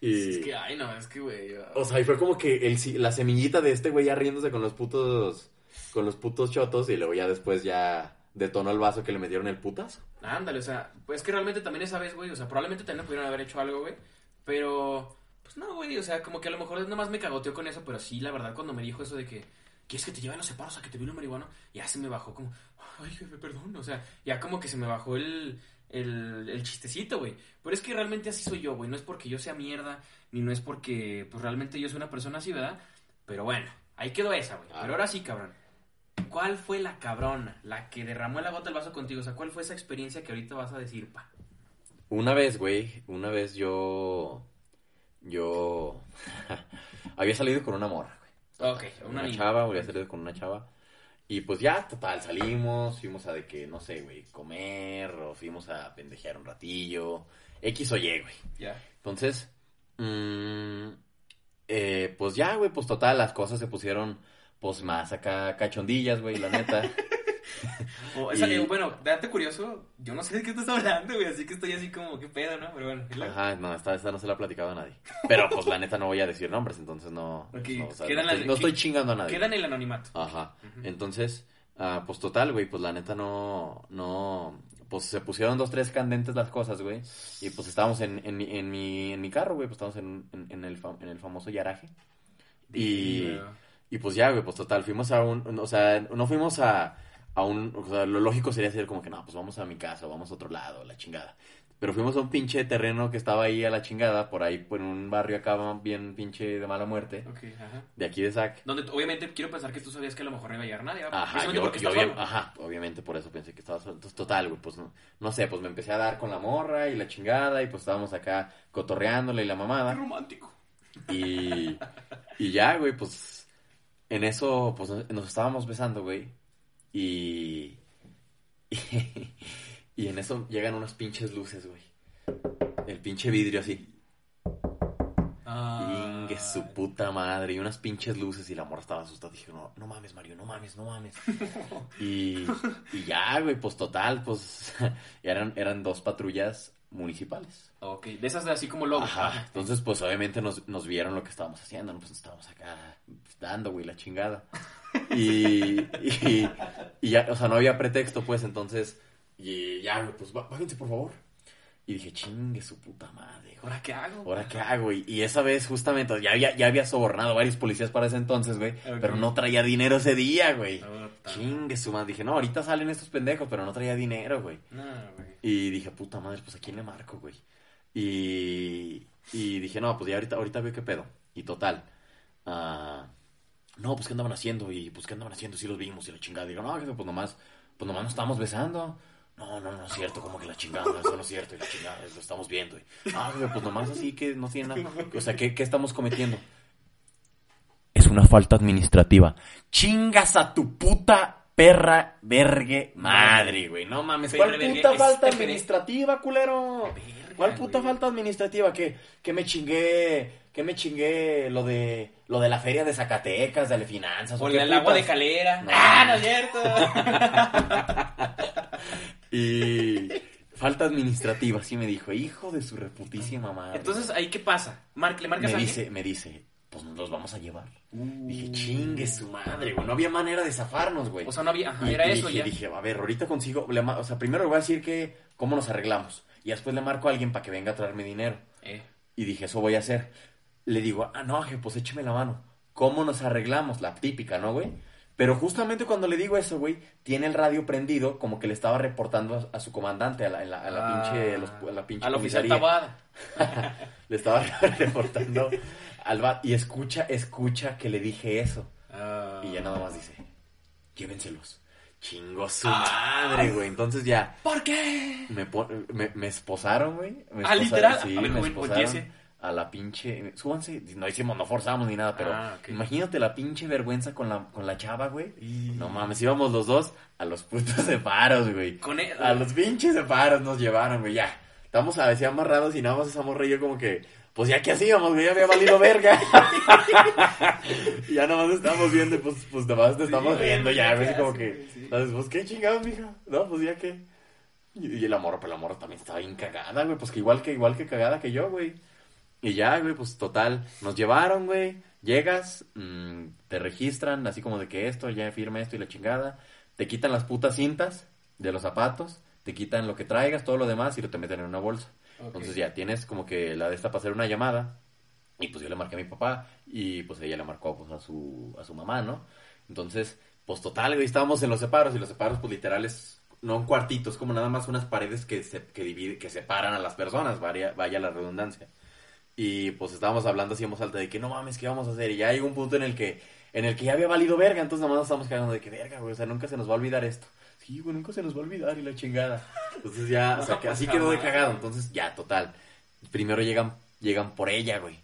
Y. Es que, ay, no, es que, güey. yo- O sea, y fue como que el, la semillita de este güey ya riéndose con los putos. Con los putos chotos, y luego ya después ya detonó el vaso que le metieron el putas. Ándale, o sea, pues que realmente también esa vez, güey, o sea, probablemente también pudieron haber hecho algo, güey, pero, pues no, güey, o sea, como que a lo mejor nomás me cagoteó con eso, pero sí, la verdad, cuando me dijo eso de que, ¿quieres que te lleve a los separos a que te viole un marihuano? Ya se me bajó como, ay, jefe, perdón, o sea, ya como que se me bajó el, el, el chistecito, güey, pero es que realmente así soy yo, güey, no es porque yo sea mierda, ni no es porque, pues realmente yo soy una persona así, ¿verdad? Pero bueno, ahí quedó esa, güey, Ah. pero ahora sí, cabrón. ¿Cuál fue la cabrona? La que derramó la gota del vaso contigo. O sea, ¿cuál fue esa experiencia que ahorita vas a decir, pa? Una vez, güey, una vez yo. Yo. había salido con una morra, güey. Ok, una, una, niña. chava, voy a salir con una chava. Y pues ya, total, salimos, fuimos a de que, no sé, güey, comer, o fuimos a pendejear un ratillo, X o Y, güey. Ya. Entonces, mm, eh, pues ya, güey, pues total, las cosas se pusieron, pues más acá cachondillas, güey, la neta. O, esa- Y- eh, bueno, date curioso. Yo no sé de qué estás hablando, güey. Así que estoy así como, ¿qué pedo, no? Pero bueno. Ajá, no, esta, esta no se la ha platicado a nadie. Pero pues la neta no voy a decir nombres, entonces no, Ok, no, o sea, quedan no las- estoy, no estoy que- chingando a nadie. Queda en el anonimato. Ajá. Entonces, ah, pues total, güey, pues la neta no, no, pues se pusieron dos, tres candentes las cosas, güey. Y pues estábamos en, en, mi, en, mi, en mi carro, güey, pues estábamos en, en, en el, fam- en el famoso yaraje. Y, y pues ya, güey, pues total, fuimos a un, o sea, no fuimos a, a un, o sea, lo lógico sería ser como que, no, pues vamos a mi casa, o vamos a otro lado, la chingada. Pero fuimos a un pinche terreno que estaba ahí a la chingada, por ahí, por un barrio acá bien pinche de mala muerte, ajá. de aquí de Sac. Donde obviamente quiero pensar que tú sabías que a lo mejor no iba a llegar nadie. Ajá, yo, porque yo solo. ajá, obviamente por eso pensé que estaba solo. Entonces, total, güey, pues no, no sé, pues me empecé a dar con la morra y la chingada y pues estábamos acá cotorreándole y la Qué mamada. romántico. Y, y ya, güey, pues en eso, pues nos estábamos besando, güey. Y, y, en eso llegan unas pinches luces, güey. El pinche vidrio así. Ah. Ingue su puta madre. Y unas pinches luces y la morra estaba asustada. Dije, no, no mames, Mario, no mames, no mames. y, y ya, güey, pues total, pues eran, eran dos patrullas municipales. Ok, de esas de así como logo. Ajá. Entonces, pues obviamente nos, nos vieron lo que estábamos haciendo, ¿no? Pues estábamos acá dando, güey, la chingada. Y, y, y ya, o sea, no había pretexto, pues, entonces, y ya, güey, pues bá- bájense, por favor. Y dije, chingue su puta madre. ¿Ahora qué hago? ¿Ahora qué hago? Y, y esa vez, justamente, ya había, ya había sobornado a varios policías para ese entonces, güey. Pero no traía dinero ese día, güey. Puta. Chingue su madre. Dije, no, ahorita salen estos pendejos, pero no traía dinero, güey. No, güey. Y dije, puta madre, pues a quién le marco, güey. Y, y dije, no, pues ya ahorita, ahorita veo qué pedo. Y total. ah, no, pues qué andaban haciendo. Y pues qué andaban haciendo, sí los vimos y la chingada. Digo, no, pues nomás, pues nomás nos estábamos besando. No, no, no es cierto, como que la chingada, eso no es cierto, y la chingada, lo estamos viendo. Y, ah, pues nomás así que no tiene nada. O sea, ¿qué, qué estamos cometiendo? Es una falta administrativa. Chingas a tu puta perra vergue madre, güey. No mames, ¿cuál puta falta administrativa, culero? ¿Cuál puta falta administrativa? Que, que me chingué, que me chingué lo de lo de la feria de Zacatecas, de finanzas. O el agua de putas? calera. No. Ah, no es cierto. Y falta administrativa, sí me dijo, hijo de su reputísima madre. Entonces, ¿ahí qué pasa? Mar ¿Le marcas me a dice, me dice, pues nos los vamos a llevar. alguien? Dije, chingue su madre, güey. No había manera de zafarnos, güey. O sea, no había... Ajá, Y- era y eso dije, ya. Dije, a ver, ahorita consigo. o sea, primero le voy a decir que cómo nos arreglamos. Y después le marco a alguien para que venga a traerme dinero. Eh, Y dije, eso voy a hacer. Le digo, ah, no, pues écheme la mano. ¿Cómo nos arreglamos? La típica, ¿no, güey? Pero justamente cuando le digo eso, güey, tiene el radio prendido, como que le estaba reportando a, a su comandante, a la, a la- a la Ah, pinche, a los- a la pinche a la oficial comisaría. Tabada. Le estaba reportando al va- y escucha, escucha que le dije eso. Ah. Y ya nada más dice, llévenselos. Chingo su madre, güey. Entonces ya ¿Por qué? me, me, me esposaron, güey. Me Ah, literal. Sí, A ver, me joven, esposaron volteese. a la pinche... Súbanse. No hicimos, no forzamos ni nada, pero Ah, imagínate la pinche vergüenza con la, con la chava, güey. Y- No mames, íbamos los dos a los putos separos, güey. Con él. A los pinches separos nos llevaron, güey, ya. Estamos a veces amarrados y nada más esa morra y yo como que, pues ya que hacíamos, güey, ya había valido verga. ya nada más estamos viendo y pues, pues nada más te estamos güey, riendo ya, ¿qué güey, como que? Sí. entonces, pues qué chingados, mija. No, pues ya que. Y, y la morra, pero la morra también estaba bien cagada, güey, pues que igual que, igual que cagada que yo, güey. Y ya, güey, pues total, nos llevaron, güey. Llegas, mm, te registran, así como de que esto, ya firma esto y la chingada. Te quitan las putas cintas de los zapatos, te quitan lo que traigas, todo lo demás y lo te meten en una bolsa. Entonces ya tienes como que la de esta para hacer una llamada. Y pues yo le marqué a mi papá y pues ella le marcó pues a su, a su mamá, ¿no? Entonces, pues total, güey, estábamos en los separos y los separos pues literales, no un cuartito, es como nada más unas paredes que, se, que, divide, que separan a las personas, vaya, vaya la redundancia. Y pues estábamos hablando así voz alta de que no mames, ¿qué vamos a hacer? Y ya llegó un punto en el que, en el que ya había valido verga, entonces nada más estábamos cagando de que verga, güey, o sea, nunca se nos va a olvidar esto. Sí, güey, nunca se nos va a olvidar y la chingada. Entonces ya, o sea, que así quedó de cagado. Entonces ya, total. Primero llegan, llegan por ella, güey.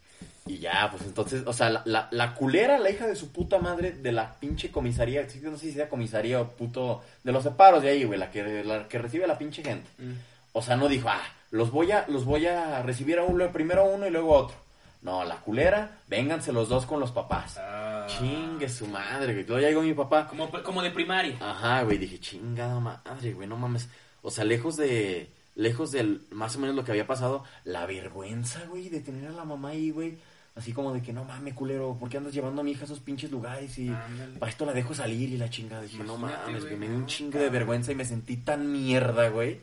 Y ya, pues entonces, o sea, la, la, la culera, la hija de su puta madre de la pinche comisaría, no sé si sea comisaría o puto, de los separos de ahí, güey, la que, la que recibe a la pinche gente. Mm. O sea, no dijo, ah, los voy a, los voy a recibir a uno, primero a uno y luego a otro. No, la culera, vénganse los dos con los papás. Ah. Chingue su madre, güey. Luego llegó mi papá. Como, como de primaria. Ajá, güey, dije, chingada madre, güey, no mames. O sea, lejos de, lejos del, más o menos lo que había pasado, la vergüenza, güey, de tener a la mamá ahí, güey. Así como de que, no mames, culero, ¿por qué andas llevando a mi hija a esos pinches lugares? Y Ándale. para esto la dejo salir y la chingada. Dije, no mames, güey, me dio un chingo de vergüenza y me sentí tan mierda, güey.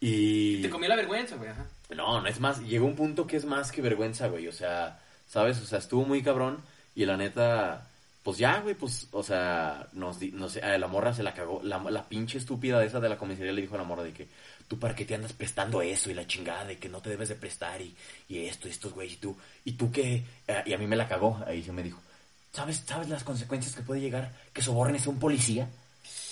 Y... Te comió la vergüenza, güey. Ajá. No, no es más, llegó un punto que es más que vergüenza, güey, o sea, ¿sabes? O sea, estuvo muy cabrón y la neta, pues ya, güey, pues, o sea, nos, di- no sé, a la morra se la cagó, la, la pinche estúpida de esa de la comisaría le dijo a la morra de que, tú para qué te andas prestando eso y la chingada de que no te debes de prestar y, y esto, y estos, güey, y tú, y tú qué, Eh, y a mí me la cagó, ahí se me dijo, ¿sabes, sabes las consecuencias que puede llegar que sobornes a un policía?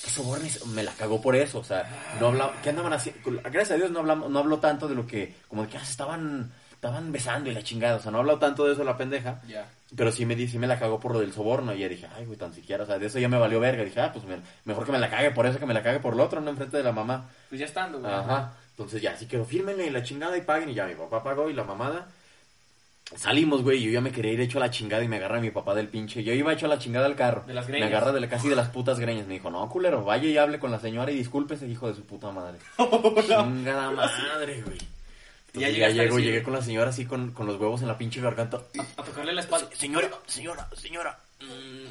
Que sobornes, me la cagó por eso, o sea, no hablaba, ¿qué andaban haciendo? Gracias a Dios no hablamos, no habló tanto de lo que, como de que ah, estaban, estaban besando y la chingada, o sea, no habló tanto de eso la pendeja, pero sí me, sí me la cagó por lo del soborno, y ya dije, ay, güey, tan siquiera, o sea, de eso ya me valió verga, dije, ah, pues me- mejor que me la cague por eso que me la cague por lo otro, no enfrente de la mamá, Pues ya estando, güey. Ajá. Entonces ya, así quedó, fírmenle la chingada y paguen. Y ya mi papá pagó y la mamada. Salimos, güey, yo ya me quería ir hecho a la chingada y me agarra mi papá del pinche. Yo iba hecho a la chingada al carro. De las me greñas. agarra de la, casi de las putas greñas. Me dijo, no, culero, vaya y hable con la señora y discúlpese, hijo de su puta madre. chingada madre, güey. Entonces ya, llegaste a llego, llegué con la señora así con, con los huevos en la pinche garganta. A tocarle la espalda. Señora, señora, señora. Mm,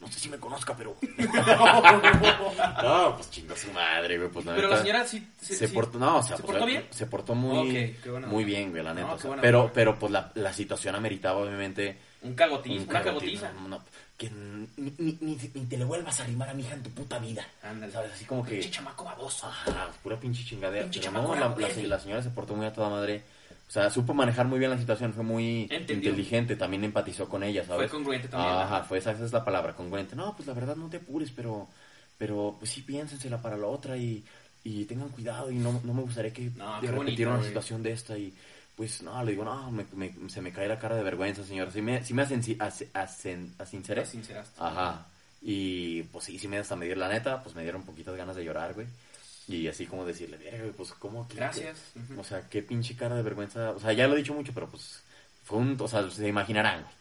no sé si me conozca, pero. no, pues chinga su madre, güey. Pues la Pero neta, la señora sí... sí- se sí. portó, no, o sea, ¿Se pues, portó bien? Se portó muy, muy bien, güey, la neta. No, o qué sea, buena pero, pero, pues la, la situación ameritaba, obviamente. Un cagotiza, un una cagotiza. no, que ni, ni, ni, ni te le vuelvas a arrimar a mi hija en tu puta vida. Ándale. ¿Sabes? Así como que. Pinche chamaco baboso. Ajá, pura pinche chingadera. Pinche Pero chamaco no, la, rabo, la- güey. la señora se portó muy a toda madre. O sea, supo manejar muy bien la situación, fue muy Entendió. inteligente, también empatizó con ella, ¿sabes? Fue congruente también. Ajá, fue esa, esa es la palabra, congruente. No, pues la verdad no te apures, pero, pero pues sí piénsensela para la otra y, y tengan cuidado y no, no me gustaría que No, bonito, una situación de esta y pues no, le digo, no, me, me- se me cae la cara de vergüenza, señora. Sí me, sí me asen, asen, asen, asinceré. Ajá. Y pues sí, sí me hasta medir la neta, pues me dieron poquitas ganas de llorar, güey. Y así como decirle, güey, pues cómo que... Gracias. que- o sea, qué pinche cara de vergüenza. O sea, ya lo he dicho mucho, pero pues fue un... O sea, se imaginarán, güey.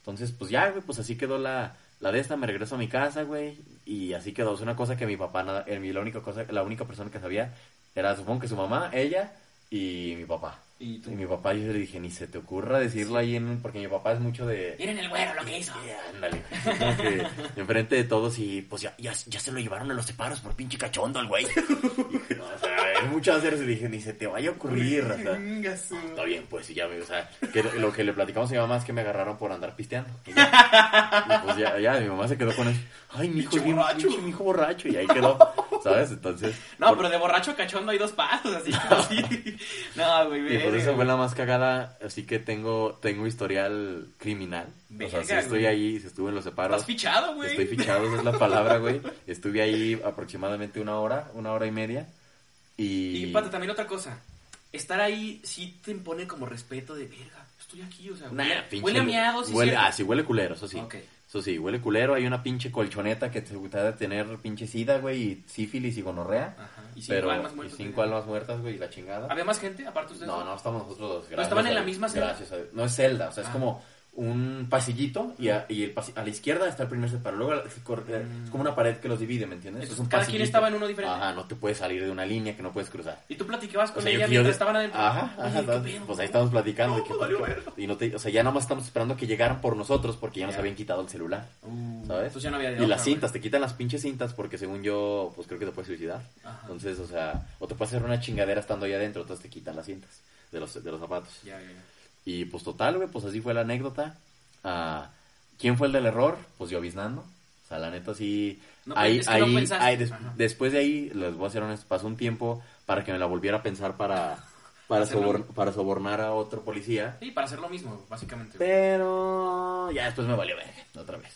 Entonces, pues ya, güey, pues así quedó la, la de esta, me regreso a mi casa, güey. Y así quedó. Es una cosa que mi papá, nada, eh, mi- la única cosa, la única persona que sabía era, supongo que su mamá, ella y mi papá. Y tú. Y mi papá, yo le dije, ni se te ocurra decirlo ahí en... Porque mi papá es mucho de... Miren el güero lo que hizo. Ándale, que enfrente de todos y pues ya, ya, ya se lo llevaron a los separos por pinche cachondo el güey. Y, no, o sea, muchas veces y dije, ni se te vaya a ocurrir, o sea. Su- Está bien, pues, y ya, o sea, que lo, que le platicamos a mi mamá es que me agarraron por andar pisteando. Y, ya. Y, pues ya, ya, mi mamá se quedó con eso. Ay, mi hijo, borracho. mi hijo borracho. Y ahí quedó, ¿sabes? Entonces. No, por- pero de borracho a cachondo hay dos pasos, así. así. No, güey, Verga, por eso fue güey. la más cagada, así que tengo, tengo historial criminal. o sea, si Verga, estoy güey. ahí, si estuve en los separos. Estás fichado, güey. Estoy fichado, esa es la palabra, güey. Estuve ahí aproximadamente una hora, una hora y media. Y. Y pata, también otra cosa. Estar ahí sí te impone como respeto de verga. Estoy aquí, o sea, Nah, huele, pinche huele a lu- miado, sí, huele. Ah, sí, huele culero, eso sí. Ok. Eso sí, huele culero. Hay una pinche colchoneta que te gusta de tener pinche sida, güey, y sífilis y gonorrea. Ajá. Y cinco pero, almas y muertas. cinco almas muertas, güey, y la chingada. ¿Había más gente aparte de ustedes? No, no, estamos nosotros dos. gracias estaban en la misma celda? Gracias a Dios. No es celda, o sea, es Ah. como un pasillito y, a, y el pasi- a la izquierda está el primer separo. Luego es cor- es como una pared que los divide, ¿me entiendes? Entonces, es un cada quien estaba en uno diferente. Ajá, no te puedes salir de una línea que no puedes cruzar. Y tú platicabas con O sea, yo- ella yo mientras de- estaban adentro. Ajá, ajá, pues ahí estamos platicando. de que- valió y no te, o sea, ya nada más estamos esperando que llegaran por nosotros porque ya nos habían quitado el celular, Uh, ¿sabes? Entonces ya no había y otra, las cintas, te quitan las pinches cintas porque según yo, pues creo que te puedes suicidar. Ajá. Entonces, o sea, o te puedes hacer una chingadera estando ahí adentro, entonces te quitan las cintas de los, de los zapatos. Ya, ya, ya. Y pues total, güey, pues así fue la anécdota. Ah, ¿Quién fue el del error? Pues yo biznando. O sea, la neta sí. No, ahí, es que no ahí, pensaste. ahí des- Ajá. después de ahí, les voy a hacer honesto, pasó un tiempo para que me la volviera a pensar para, para, Hacerlo. sobor- para sobornar a otro policía. Sí, para hacer lo mismo, básicamente. Pero ya después me valió verga, otra vez.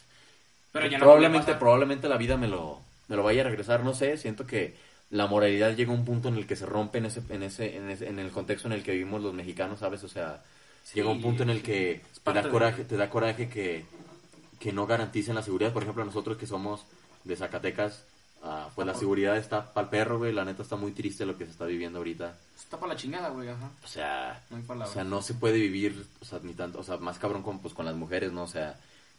Pero ya no probablemente, probablemente la vida me lo, me lo vaya a regresar, no sé, siento que la moralidad llega a un punto en el que se rompe en ese, en ese, en ese, en el contexto en el que vivimos los mexicanos, ¿sabes? O sea, Sí, llega un punto en el que te da coraje, te da coraje que, que no garanticen la seguridad. Por ejemplo, nosotros que somos de Zacatecas, ah, pues la seguridad está pa'l perro, güey. La neta está muy triste lo que se está viviendo ahorita. Está para la chingada, güey, ajá. O sea, No o sea, no se puede vivir, o sea, ni tanto, o sea, más cabrón con, pues, con las mujeres, ¿no? O sea,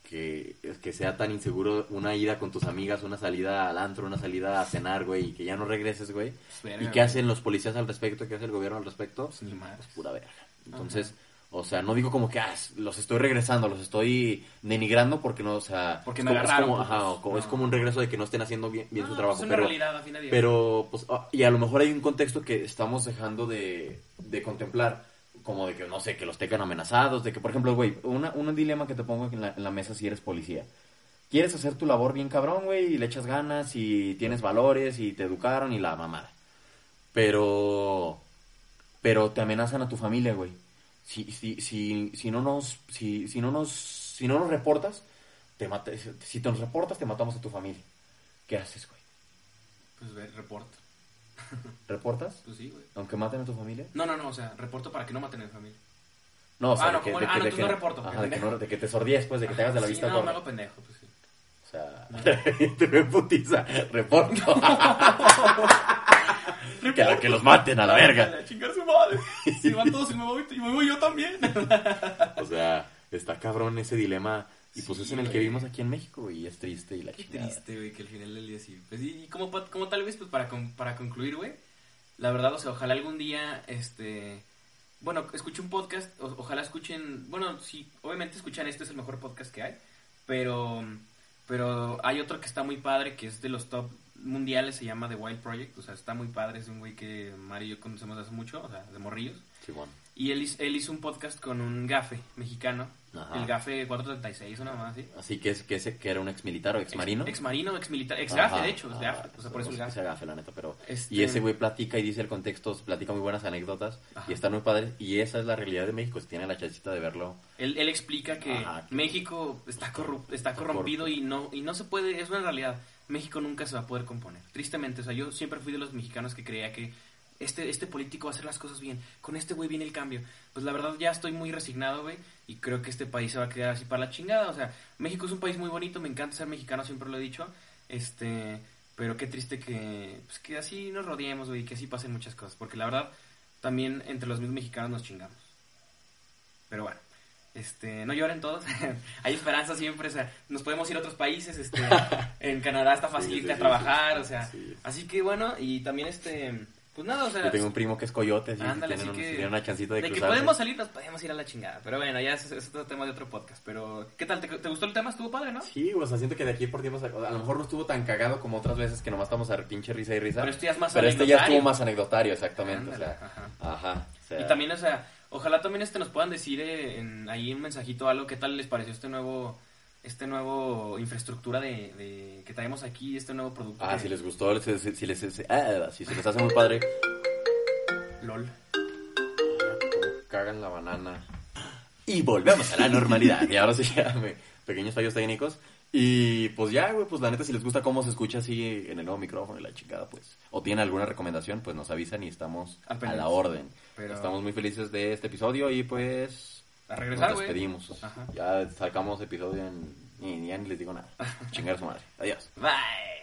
que, que sea tan inseguro una ida con tus amigas, una salida al antro, una salida a cenar, güey, y que ya no regreses, güey. Verga, ¿Y qué güey. hacen los policías al respecto? ¿Qué hace el gobierno al respecto? Pues ni madres. Pues pura verga. Entonces, o sea, no digo como que ah, los estoy regresando, los estoy denigrando porque no, o sea, Porque es me como, es agarraron, como- pues, ajá, o como- es como un regreso de que no estén haciendo bien, bien su trabajo, pues es una pero realidad, a fin de día. pero, pues, ah, y a lo mejor hay un contexto que estamos dejando de, de contemplar, como de que, no sé, que los tengan amenazados, de que, por ejemplo, güey, una, un dilema que te pongo en la, en la mesa si eres policía. Quieres hacer tu labor bien cabrón, güey, y le echas ganas, y tienes valores, y te educaron, y la mamada. Pero, pero te amenazan a tu familia, güey. Si, si, si, si no nos, si, si no nos, si no nos reportas, te mata, si te nos reportas, te matamos a tu familia. ¿Qué haces, güey? Pues ve, reporto. ¿Reportas? Pues sí, güey. Aunque maten a tu familia. No, no, no, o sea, reporto para que no maten a mi familia. No, o sea, Ah, de no, que, como- de ah, no, de entonces que, no reporto, ajá, de que, no- de que te sordíes, pues, de que te hagas de la Sí, vista no, me hago pendejo, pues. O sea, te ven putiza, reporto. que, la- que los maten a la verga. A chingar su madre. Si van todos y me voy, y me voy yo también. O sea, está cabrón ese dilema. Y pues Sí, es en el que vivimos aquí en México, y es triste y la Qué chingada. triste, güey, que al final del día sí. Pues y, y como, como tal vez, pues para, con- para concluir, güey. La verdad, o sea, ojalá algún día, este... bueno, escuché un podcast, o- ojalá escuchen, bueno, sí, obviamente escuchan este es el mejor podcast que hay, pero, pero hay otro que está muy padre, que es de los top mundiales, se llama The Wild Project, o sea, está muy padre, es un güey que Mario y yo conocemos hace mucho, o sea, de morrillos. Sí, bueno. Y él, hiz- él hizo un podcast con un gafe mexicano, Ajá. el gafe 436, una más así. Así que es que ese que era un ex militar o ex marino. Ex marino, ex militar, ex Ajá, gafe, de hecho, es de o sea, por eso sé gafe. si sea gafe, la neta, pero... Este- Y ese güey platica y dice el contexto, platica muy buenas anécdotas Ajá. y están muy padres. Y esa es la realidad de México, si tiene la chancita de verlo. Él, él explica que. México está, corru- está corrompido y no, y no se puede, es una realidad. México nunca se va a poder componer. Tristemente, o sea, yo siempre fui de los mexicanos que creía que este, este político va a hacer las cosas bien. Con este güey viene el cambio. Pues la verdad ya estoy muy resignado, güey, y creo que este país se va a quedar así para la chingada. O sea, México es un país muy bonito, me encanta ser mexicano, siempre lo he dicho. Este, pero qué triste que, pues, que así nos rodeemos, güey, y que así pasen muchas cosas. Porque la verdad, también entre los mismos mexicanos nos chingamos. Pero bueno, este, no lloren todos. Hay esperanza siempre, o sea, nos podemos ir a otros países, este, en Canadá está fácil Sí, irte sí, trabajar, o sea, sí. así que bueno, y también este, pues nada, o sea, Yo tengo un primo que es coyote, sí, ándale, si tienen, así un- que, si tienen una chancita de, de que cruzarse. podemos salir, nos podemos ir a la chingada, pero bueno, ya es, es otro tema de otro podcast, pero, ¿qué tal? ¿Te, te gustó el tema? ¿Estuvo padre, no? Sí, o sea, siento que de aquí por tiempos, a lo mejor no estuvo tan cagado como otras veces que nomás estamos a pinche risa y risa. Pero este ya es más Pero este ya anecdotario. estuvo más anecdotario, exactamente, Ándale, o sea, ajá. ajá. o sea, Y también, o sea, ojalá también este nos puedan decir eh, en, ahí un mensajito o algo, ¿qué tal les pareció este nuevo, este nuevo infraestructura de, de- que traemos aquí, este nuevo producto? Ah, que- si les gustó, si, si- si les, si- ah, si se les hace muy padre, LOL. cagan la banana. Y volvemos a la normalidad. y ahora sí, ya, me- pequeños fallos técnicos. Y pues ya, güey, pues la neta, si les gusta cómo se escucha así en el nuevo micrófono y la chingada, pues, o tienen alguna recomendación, pues nos avisan y estamos a la orden. Pero- Estamos muy felices de este episodio y pues A regresar, nos despedimos. Ya sacamos episodio en... Ni, ya ni les digo nada. Chingar a su madre. Adiós. Bye.